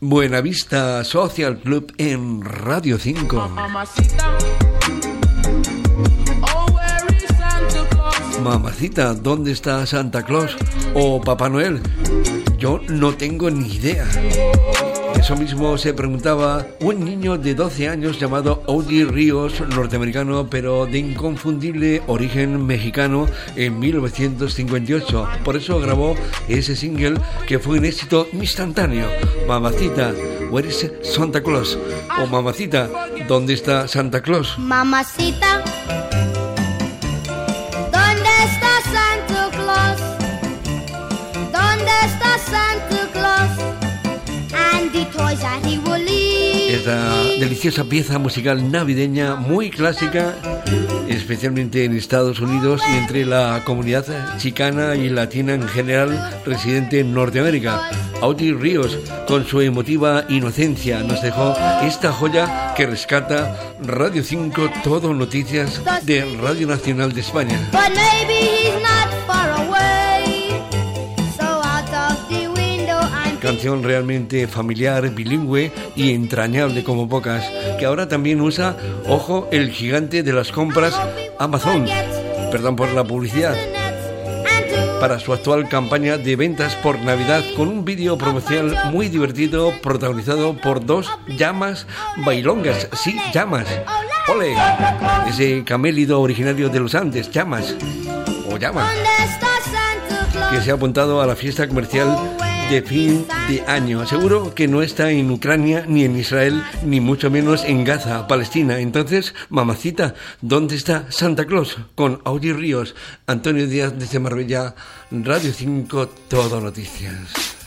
Buenavista Social Club en Radio 5. Mamacita, ¿dónde está Santa Claus o Papá Noel? Yo no tengo ni idea. Eso mismo se preguntaba un niño de 12 años llamado Audi Ríos, norteamericano pero de inconfundible origen mexicano en 1958. Por eso grabó ese single que fue un éxito instantáneo. Mamacita, where is Santa Claus? O Mamacita, ¿dónde está Santa Claus? Mamacita, ¿dónde está Santa Claus? ¿Dónde está Santa deliciosa pieza musical navideña muy clásica, especialmente en Estados Unidos y entre la comunidad chicana y latina en general residente en Norteamérica. Audi Ríos, con su emotiva inocencia, nos dejó esta joya que rescata Radio 5 Todo Noticias de Radio Nacional de España. Canción realmente familiar, bilingüe y entrañable como pocas, que ahora también usa, ojo, el gigante de las compras Amazon. Perdón por la publicidad. para su actual campaña de ventas por Navidad con un vídeo promocional muy divertido protagonizado por dos llamas bailongas, sí, llamas. ¡Ole! Ese camélido originario de los Andes, llamas. O llamas ¿Dónde está Santa Claus? que se ha apuntado a la fiesta comercial de fin de año. Seguro que no está en Ucrania, ni en Israel, ni mucho menos en Gaza, Palestina. Entonces, mamacita, ¿dónde está Santa Claus? Con Audi Ríos, Antonio Díaz desde Marbella, Radio 5, Todo Noticias.